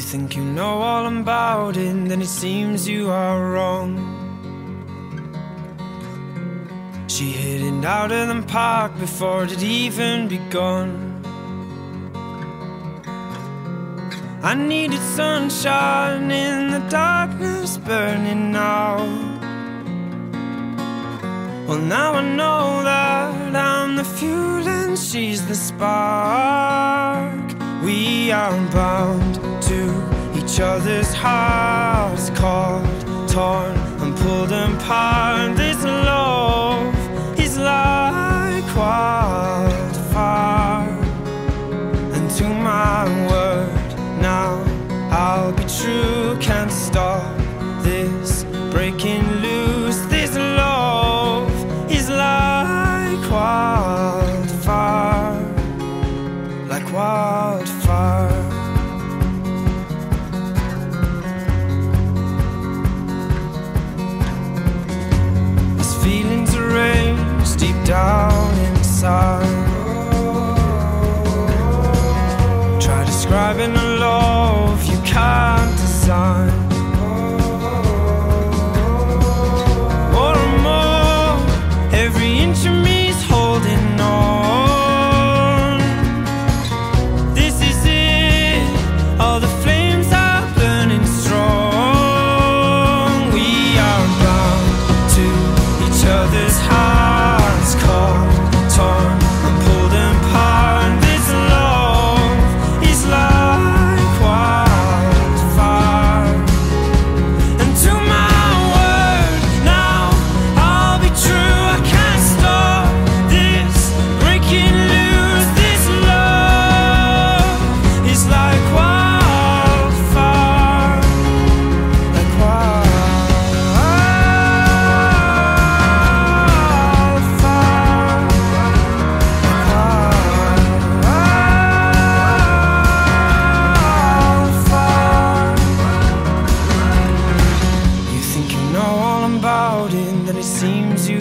think you know all about it, then it seems you are wrong. She hid it out of the park before it had even begun. I needed sunshine in the darkness burning out. Well, now I know that I'm the fuel and she's the spark. We are bound to each other's hearts, caught, torn, and pulled apart. This love is like wildfire, and to my word, now I'll be true. Can't like wildfire. As feelings arrange deep down inside. Try describing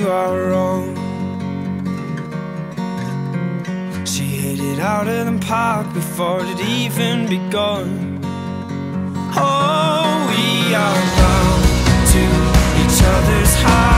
you are wrong. She hit it out of the park before it even begun. Oh, we are bound to each other's heart.